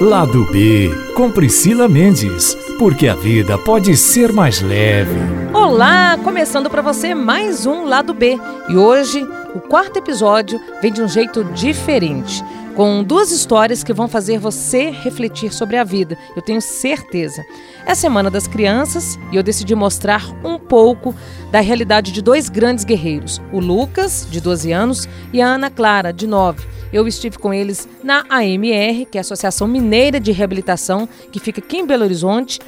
Lado B, com Priscila Mendes, porque a vida pode ser mais leve. Olá, começando para você mais um Lado B. E hoje, o quarto episódio vem de um jeito diferente, com duas histórias que vão fazer você refletir sobre a vida, eu tenho certeza. É a Semana das Crianças e eu decidi mostrar um pouco da realidade de dois grandes guerreiros, o Lucas, de 12 anos, e a Ana Clara, de 9 eu estive com eles na AMR, que é a Associação Mineira de Reabilitação, que fica aqui em Belo Horizonte,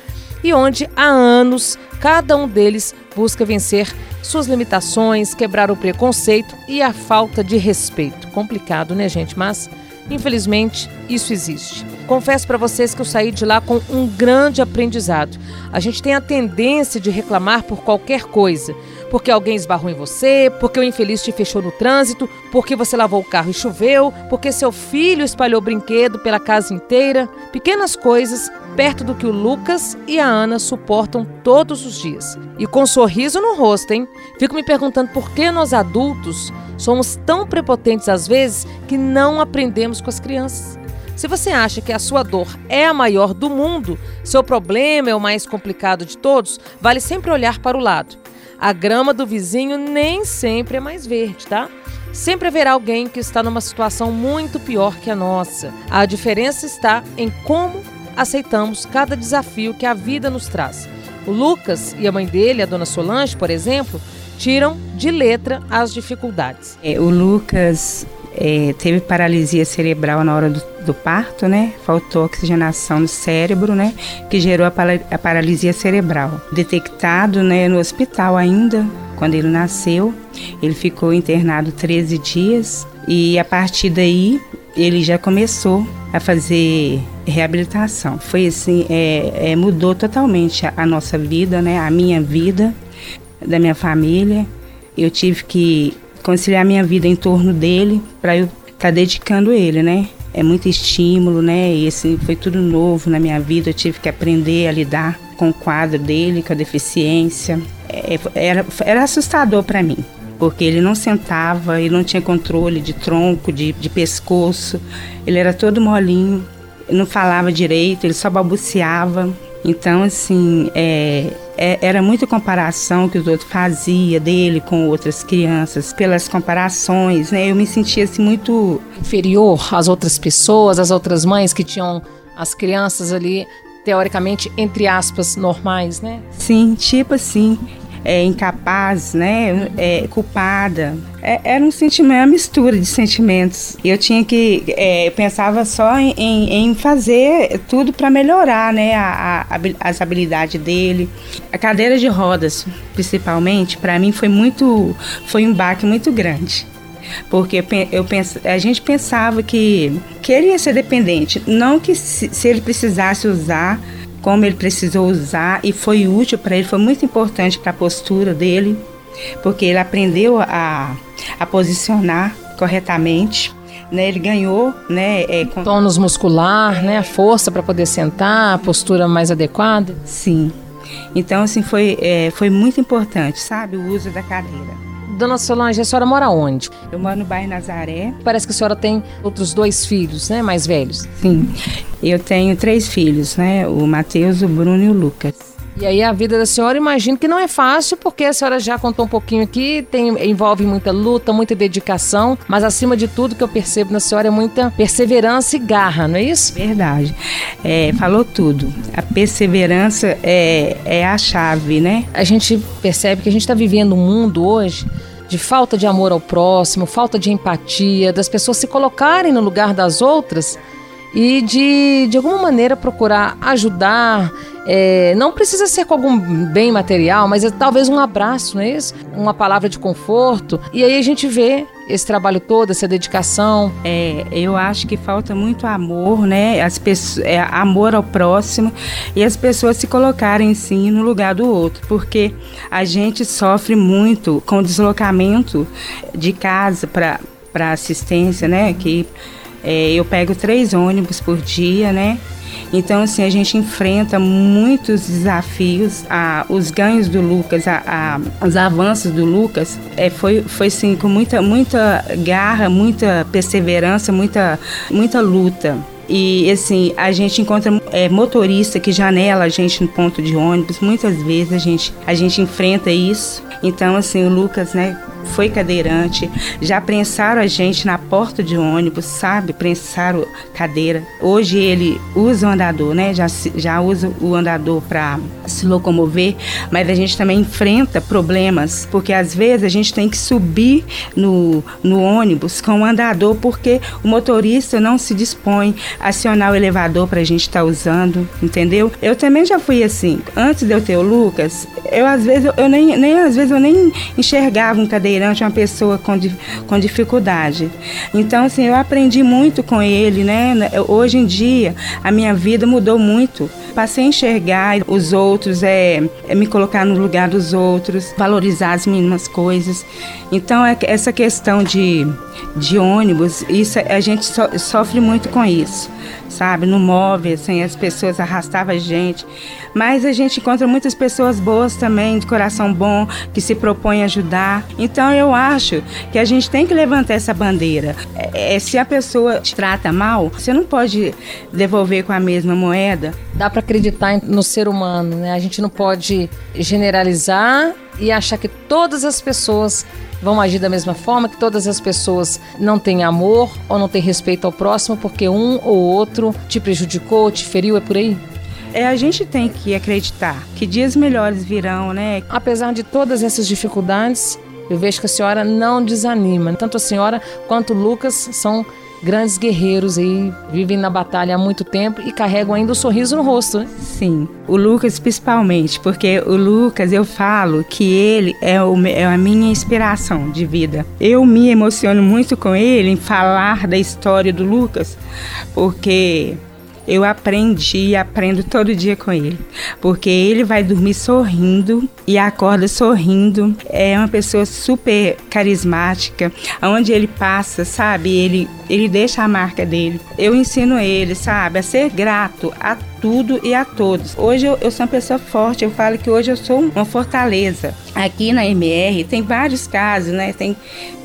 e onde há anos cada um deles busca vencer suas limitações, quebrar o preconceito e a falta de respeito. Complicado, né, gente? Mas Infelizmente, isso existe. Confesso para vocês que eu saí de lá com um grande aprendizado. A gente tem a tendência de reclamar por qualquer coisa. Porque alguém esbarrou em você, porque o infeliz te fechou no trânsito, porque você lavou o carro e choveu, porque seu filho espalhou brinquedo pela casa inteira. Pequenas coisas perto do que o Lucas e a Ana suportam todos os dias. E com um sorriso no rosto, hein? Fico me perguntando por que nós adultos somos tão prepotentes às vezes que não aprendemos com as crianças. Se você acha que a sua dor é a maior do mundo, seu problema é o mais complicado de todos, vale sempre olhar para o lado. A grama do vizinho nem sempre é mais verde, tá? Sempre haverá alguém que está numa situação muito pior que a nossa. A diferença está em como aceitamos cada desafio que a vida nos traz. O Lucas e a mãe dele, a dona Solange, por exemplo, tiram de letra as dificuldades. É, o Lucas é, teve paralisia cerebral na hora do, do, parto, né? Faltou oxigenação no cérebro, né? Que gerou a, para, a paralisia cerebral. Detectado, né, no hospital ainda, quando ele nasceu. Ele ficou internado 13 dias e a partir daí ele já começou a fazer reabilitação. Foi assim, é, é, mudou totalmente a, a nossa vida, né? A minha vida, da minha família. Eu tive que conciliar minha vida em torno dele para eu estar tá dedicando ele, né? É muito estímulo, né? E assim, foi tudo novo na minha vida. Eu tive que aprender a lidar com o quadro dele, com a deficiência. É, era, era assustador para mim, porque ele não sentava, ele não tinha controle de tronco, de, de pescoço. Ele era todo molinho, não falava direito, ele só balbuciava. Então, assim, é, é, era muita comparação que os outros faziam dele com outras crianças, pelas comparações, né? Eu me sentia assim muito inferior às outras pessoas, às outras mães que tinham as crianças ali teoricamente entre aspas normais, né? Sim, tipo assim é, incapaz, né, é, culpada. É, era um sentimento, uma mistura de sentimentos. Eu tinha que, é, eu pensava só em, em fazer tudo para melhorar, né, a, a, as habilidades dele. A cadeira de rodas, principalmente, para mim foi muito, foi um baque muito grande porque eu penso, a gente pensava que, que ele ia ser dependente, não que se, se ele precisasse usar como ele precisou usar e foi útil para ele, foi muito importante para a postura dele, porque ele aprendeu a, a posicionar corretamente. Né, ele ganhou, né, é, com... tônus muscular, né, a força para poder sentar, a postura mais adequada. Sim. Então, assim, foi, é, foi muito importante, sabe, o uso da cadeira. Dona Solange, a senhora mora onde? Eu moro no bairro Nazaré. Parece que a senhora tem outros dois filhos, né? Mais velhos. Sim. Eu tenho três filhos, né? O Matheus, o Bruno e o Lucas. E aí a vida da senhora, imagino que não é fácil, porque a senhora já contou um pouquinho aqui, tem, envolve muita luta, muita dedicação, mas acima de tudo que eu percebo na senhora é muita perseverança e garra, não é isso? Verdade. É, falou tudo. A perseverança é, é a chave, né? A gente percebe que a gente está vivendo um mundo hoje de falta de amor ao próximo, falta de empatia, das pessoas se colocarem no lugar das outras e de, de alguma maneira procurar ajudar. É, não precisa ser com algum bem material, mas é talvez um abraço, não é isso? Uma palavra de conforto. E aí a gente vê esse trabalho todo, essa dedicação? É, eu acho que falta muito amor, né? As pessoas, é, amor ao próximo e as pessoas se colocarem sim no lugar do outro, porque a gente sofre muito com o deslocamento de casa para para assistência, né? Que é, eu pego três ônibus por dia, né? Então, assim, a gente enfrenta muitos desafios. Ah, os ganhos do Lucas, a, a, os avanços do Lucas, é, foi, foi assim, com muita, muita garra, muita perseverança, muita, muita luta. E assim, a gente encontra é, motorista que janela a gente no ponto de ônibus. Muitas vezes a gente, a gente enfrenta isso. Então, assim, o Lucas, né, foi cadeirante, já prensaram a gente na porta de ônibus, sabe? Prensaram cadeira. Hoje ele usa o andador, né? Já, já usa o andador para se locomover, mas a gente também enfrenta problemas, porque às vezes a gente tem que subir no, no ônibus com o andador, porque o motorista não se dispõe a acionar o elevador para a gente estar tá usando, entendeu? Eu também já fui assim. Antes de eu ter o Lucas, eu às vezes eu nem, nem às vezes eu nem enxergava um cadeirante cadeirante é uma pessoa com, com dificuldade. Então, assim, eu aprendi muito com ele, né? Hoje em dia, a minha vida mudou muito. Passei a enxergar os outros, é, é me colocar no lugar dos outros, valorizar as mínimas coisas. Então, é, essa questão de, de ônibus, isso, a gente so, sofre muito com isso, sabe? No móvel, assim, as pessoas arrastavam a gente. Mas a gente encontra muitas pessoas boas também, de coração bom, que se propõem a ajudar. Então eu acho que a gente tem que levantar essa bandeira. É, é, se a pessoa te trata mal, você não pode devolver com a mesma moeda. Dá para acreditar no ser humano, né? A gente não pode generalizar e achar que todas as pessoas vão agir da mesma forma, que todas as pessoas não têm amor ou não têm respeito ao próximo porque um ou outro te prejudicou, te feriu, é por aí? É, a gente tem que acreditar que dias melhores virão, né? Apesar de todas essas dificuldades, eu vejo que a senhora não desanima. Tanto a senhora quanto o Lucas são grandes guerreiros e vivem na batalha há muito tempo e carregam ainda o sorriso no rosto, né? Sim, o Lucas principalmente, porque o Lucas eu falo que ele é, o, é a minha inspiração de vida. Eu me emociono muito com ele em falar da história do Lucas, porque eu aprendi e aprendo todo dia com ele. Porque ele vai dormir sorrindo e acorda sorrindo. É uma pessoa super carismática. Onde ele passa, sabe? Ele, ele deixa a marca dele. Eu ensino ele, sabe? A ser grato a tudo e a todos. Hoje eu, eu sou uma pessoa forte, eu falo que hoje eu sou uma fortaleza. Aqui na MR tem vários casos, né? Tem,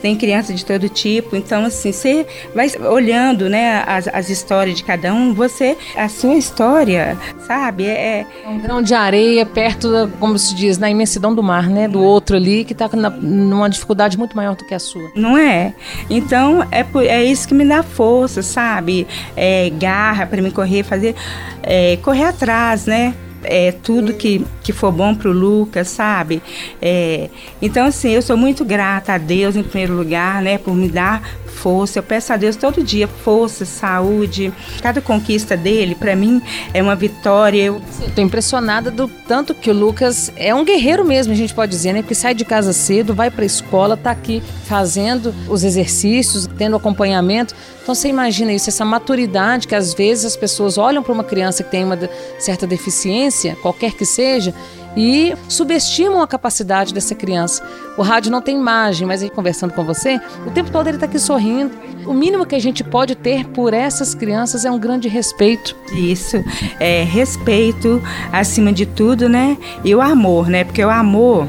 tem criança de todo tipo. Então, assim, você vai olhando, né, as, as histórias de cada um, você, a sua história, sabe? É, é um grão de areia perto, da, como se diz, na imensidão do mar, né? Do outro ali que está numa dificuldade muito maior do que a sua. Não é? Então, é, é isso que me dá força, sabe? É, garra para me correr, fazer. É, é, correr atrás, né? É, tudo que, que for bom para o Lucas, sabe? É, então, assim, eu sou muito grata a Deus, em primeiro lugar, né, por me dar força. Eu peço a Deus todo dia força, saúde. Cada conquista dele, para mim, é uma vitória. Eu estou impressionada do tanto que o Lucas é um guerreiro mesmo, a gente pode dizer, né? Porque sai de casa cedo, vai para a escola, tá aqui fazendo os exercícios, tendo acompanhamento. Então você imagina isso, essa maturidade que às vezes as pessoas olham para uma criança que tem uma certa deficiência, qualquer que seja, e subestimam a capacidade dessa criança. O rádio não tem imagem, mas aí conversando com você, o tempo todo ele está aqui sorrindo. O mínimo que a gente pode ter por essas crianças é um grande respeito. Isso, é respeito acima de tudo, né? E o amor, né? Porque o amor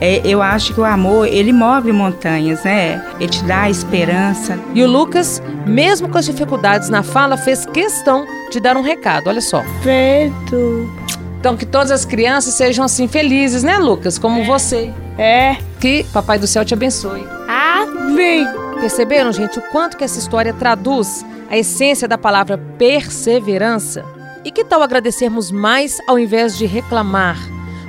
é, eu acho que o amor, ele move montanhas, né? Ele te dá esperança. E o Lucas, mesmo com as dificuldades na fala, fez questão de dar um recado. Olha só. Feito. Então, que todas as crianças sejam assim felizes, né, Lucas? Como é. você. É. Que Papai do Céu te abençoe. Amém. Perceberam, gente, o quanto que essa história traduz a essência da palavra perseverança? E que tal agradecermos mais ao invés de reclamar?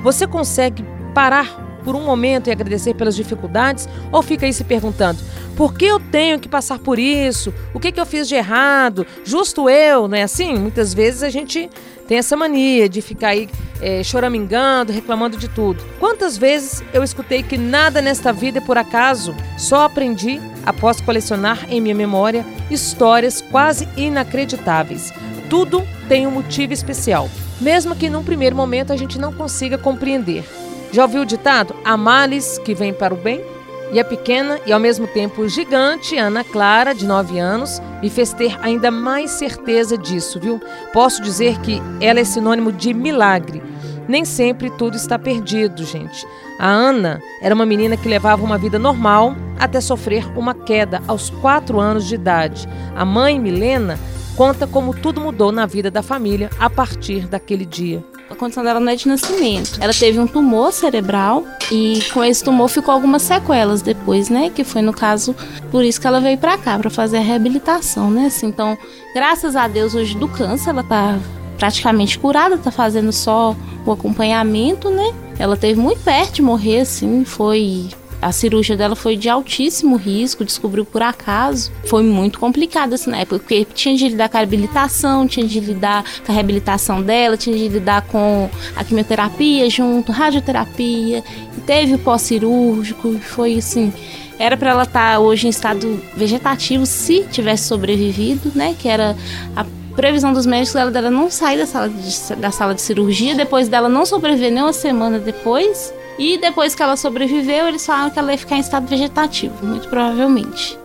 Você consegue parar por um momento e agradecer pelas dificuldades? Ou fica aí se perguntando: por que eu tenho que passar por isso? O que, que eu fiz de errado? Justo eu, não é assim? Muitas vezes a gente tem essa mania de ficar aí é, choramingando, reclamando de tudo. Quantas vezes eu escutei que nada nesta vida é por acaso? Só aprendi após colecionar em minha memória histórias quase inacreditáveis. Tudo tem um motivo especial, mesmo que num primeiro momento a gente não consiga compreender. Já ouviu o ditado? Há males que vêm para o bem? E a pequena e ao mesmo tempo gigante Ana Clara, de 9 anos, me fez ter ainda mais certeza disso, viu? Posso dizer que ela é sinônimo de milagre. Nem sempre tudo está perdido, gente. A Ana era uma menina que levava uma vida normal até sofrer uma queda aos 4 anos de idade. A mãe, Milena, conta como tudo mudou na vida da família a partir daquele dia. A condição dela não é de nascimento. Ela teve um tumor cerebral e com esse tumor ficou algumas sequelas depois, né? Que foi no caso por isso que ela veio para cá para fazer a reabilitação, né? Assim, então, graças a Deus hoje do câncer ela tá praticamente curada, tá fazendo só o acompanhamento, né? Ela teve muito perto de morrer, assim, foi a cirurgia dela foi de altíssimo risco, descobriu por acaso. Foi muito complicado assim na época, porque tinha de lidar com a habilitação, tinha de lidar com a reabilitação dela, tinha de lidar com a quimioterapia junto, radioterapia, e teve o pós-cirúrgico, foi assim. Era para ela estar tá hoje em estado vegetativo se tivesse sobrevivido, né? Que era a previsão dos médicos dela, dela não sair da sala, de, da sala de cirurgia, depois dela não sobreviver nem uma semana depois. E depois que ela sobreviveu, eles falaram que ela ia ficar em estado vegetativo, muito provavelmente.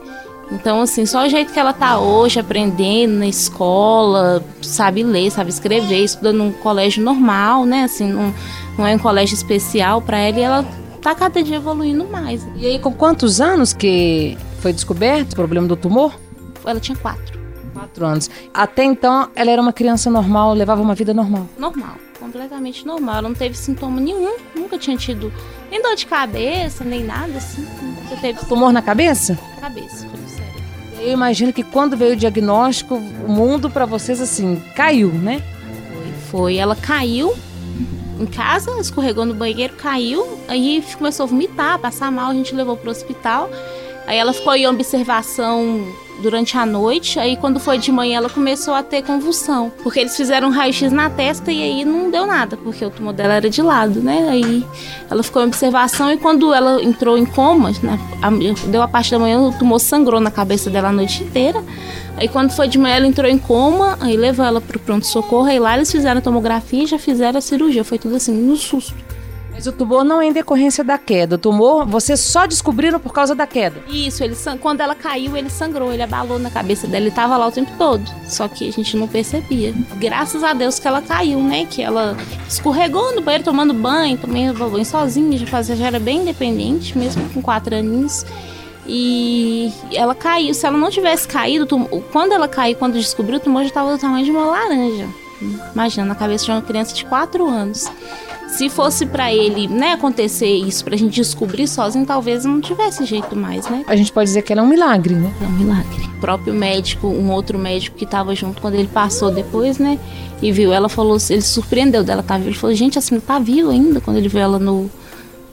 Então, assim, só o jeito que ela tá hoje, aprendendo na escola, sabe ler, sabe escrever, estudando num colégio normal, né? Assim, não, não é um colégio especial para ela e ela tá cada dia evoluindo mais. E aí, com quantos anos que foi descoberto o problema do tumor? Ela tinha quatro. Quatro anos. Até então, ela era uma criança normal, levava uma vida normal? Normal completamente normal. Ela não teve sintoma nenhum, nunca tinha tido nem dor de cabeça, nem nada assim. Nunca teve tumor na cabeça? Na cabeça, foi cérebro. Eu imagino que quando veio o diagnóstico, o mundo para vocês assim caiu, né? Foi, foi. Ela caiu em casa, escorregou no banheiro, caiu, aí começou a vomitar, passar mal, a gente levou pro hospital. Aí ela ficou em observação durante a noite. Aí quando foi de manhã ela começou a ter convulsão, porque eles fizeram um raio-x na testa e aí não deu nada, porque o tumor dela era de lado, né? Aí ela ficou em observação e quando ela entrou em coma, né, deu a parte da manhã, o tumor sangrou na cabeça dela a noite inteira. Aí quando foi de manhã ela entrou em coma, aí levou ela pro pronto socorro, aí lá eles fizeram a tomografia e já fizeram a cirurgia, foi tudo assim no susto. Mas o tumor não é em decorrência da queda. O tumor, vocês só descobriram por causa da queda. Isso, ele quando ela caiu, ele sangrou, ele abalou na cabeça dela, ele tava lá o tempo todo. Só que a gente não percebia. Graças a Deus que ela caiu, né? Que ela escorregou no banheiro tomando banho, tomando banho sozinha, já, fazia, já era bem independente, mesmo com quatro aninhos. E ela caiu. Se ela não tivesse caído, quando ela caiu, quando descobriu, o tumor já estava do tamanho de uma laranja. Imagina, na cabeça de uma criança de 4 anos. Se fosse para ele, né, acontecer isso, pra gente descobrir sozinho, talvez não tivesse jeito mais, né? A gente pode dizer que ela é um milagre, né? É um milagre. O próprio médico, um outro médico que tava junto quando ele passou depois, né, e viu ela, falou, ele surpreendeu dela tá viva. Ele falou, gente, assim, tá vivo ainda, quando ele viu ela no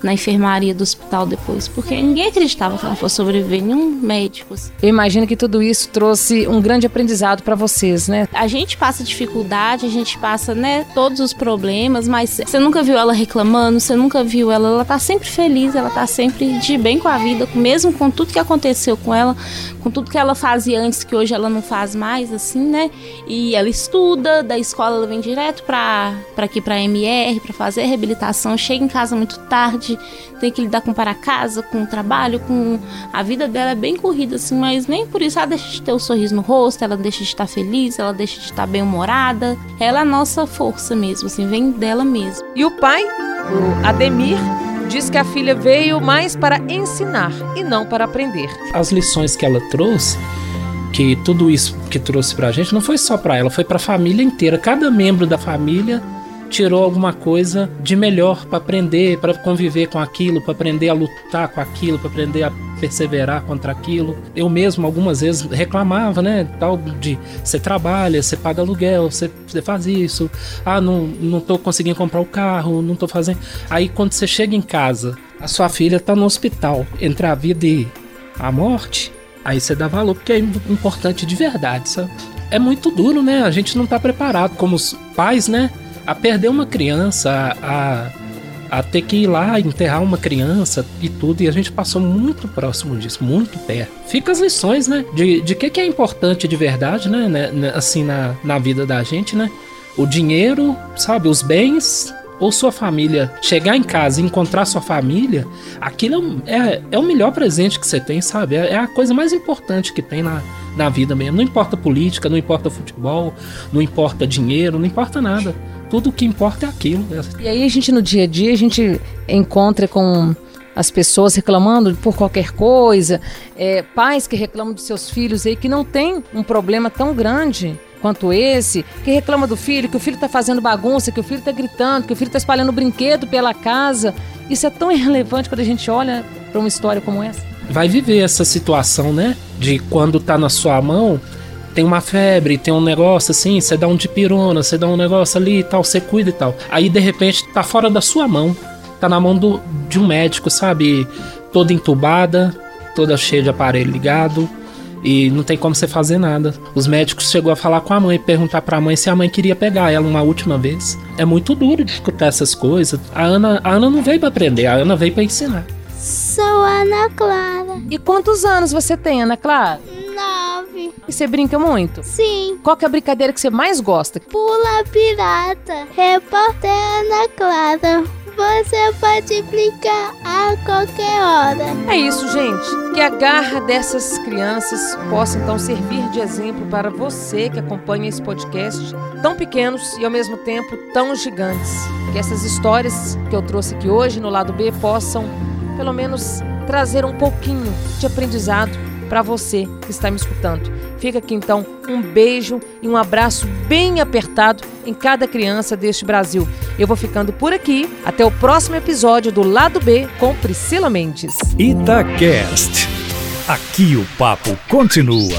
na enfermaria do hospital depois, porque ninguém acreditava que ela fosse sobreviver, nenhum médico. Assim. Eu imagino que tudo isso trouxe um grande aprendizado para vocês, né? A gente passa dificuldade, a gente passa, né, todos os problemas, mas você nunca viu ela reclamando, você nunca viu ela, ela tá sempre feliz, ela tá sempre de bem com a vida, mesmo com tudo que aconteceu com ela, com tudo que ela fazia antes que hoje ela não faz mais, assim, né? E ela estuda, da escola ela vem direto para aqui para MR, para fazer reabilitação, chega em casa muito tarde, tem que lidar com para casa, com o trabalho, com a vida dela é bem corrida assim, mas nem por isso ela deixa de ter o um sorriso no rosto, ela deixa de estar feliz, ela deixa de estar bem-humorada. Ela é a nossa força mesmo, assim, vem dela mesmo. E o pai, o Ademir, diz que a filha veio mais para ensinar e não para aprender. As lições que ela trouxe que tudo isso que trouxe pra gente não foi só para ela, foi para a família inteira. Cada membro da família tirou alguma coisa de melhor para aprender, para conviver com aquilo, para aprender a lutar com aquilo, para aprender a perseverar contra aquilo. Eu mesmo algumas vezes reclamava, né, tal de você trabalha, você paga aluguel, você, você faz isso. Ah, não não tô conseguindo comprar o carro, não tô fazendo. Aí quando você chega em casa, a sua filha tá no hospital, entre a vida e a morte, aí você dá valor porque é importante de verdade, sabe? É muito duro, né? A gente não tá preparado como os pais, né? A perder uma criança, a, a ter que ir lá enterrar uma criança e tudo, e a gente passou muito próximo disso, muito perto. Fica as lições, né? De, de que, que é importante de verdade, né? né, né assim, na, na vida da gente, né? O dinheiro, sabe? Os bens, ou sua família chegar em casa e encontrar sua família, aquilo é, é o melhor presente que você tem, sabe? É, é, a coisa mais importante que tem na, na vida mesmo. Não importa política, não importa futebol, não importa dinheiro, não importa nada tudo o que importa é aquilo. Né? E aí a gente no dia a dia a gente encontra com as pessoas reclamando por qualquer coisa, é, pais que reclamam dos seus filhos aí que não tem um problema tão grande quanto esse, que reclama do filho, que o filho está fazendo bagunça, que o filho está gritando, que o filho está espalhando brinquedo pela casa. Isso é tão irrelevante quando a gente olha para uma história como essa. Vai viver essa situação, né? De quando tá na sua mão, tem uma febre, tem um negócio assim, você dá um de pirona, você dá um negócio ali e tal, você cuida e tal. Aí de repente tá fora da sua mão, tá na mão do, de um médico, sabe? Toda entubada, toda cheia de aparelho ligado e não tem como você fazer nada. Os médicos chegou a falar com a mãe, perguntar para a mãe se a mãe queria pegar ela uma última vez. É muito duro de escutar essas coisas. A Ana, a Ana não veio para aprender, a Ana veio para ensinar. Sou Ana Clara. E quantos anos você tem, Ana Clara? Nove. E você brinca muito? Sim. Qual que é a brincadeira que você mais gosta? Pula pirata. Repórter Ana Clara. Você pode brincar a qualquer hora. É isso, gente. Que a garra dessas crianças possa então servir de exemplo para você que acompanha esse podcast, tão pequenos e ao mesmo tempo tão gigantes. Que essas histórias que eu trouxe aqui hoje no lado B possam, pelo menos, trazer um pouquinho de aprendizado para você que está me escutando. Fica aqui então um beijo e um abraço bem apertado em cada criança deste Brasil. Eu vou ficando por aqui. Até o próximo episódio do Lado B com Priscila Mendes. Itacast. Aqui o papo continua.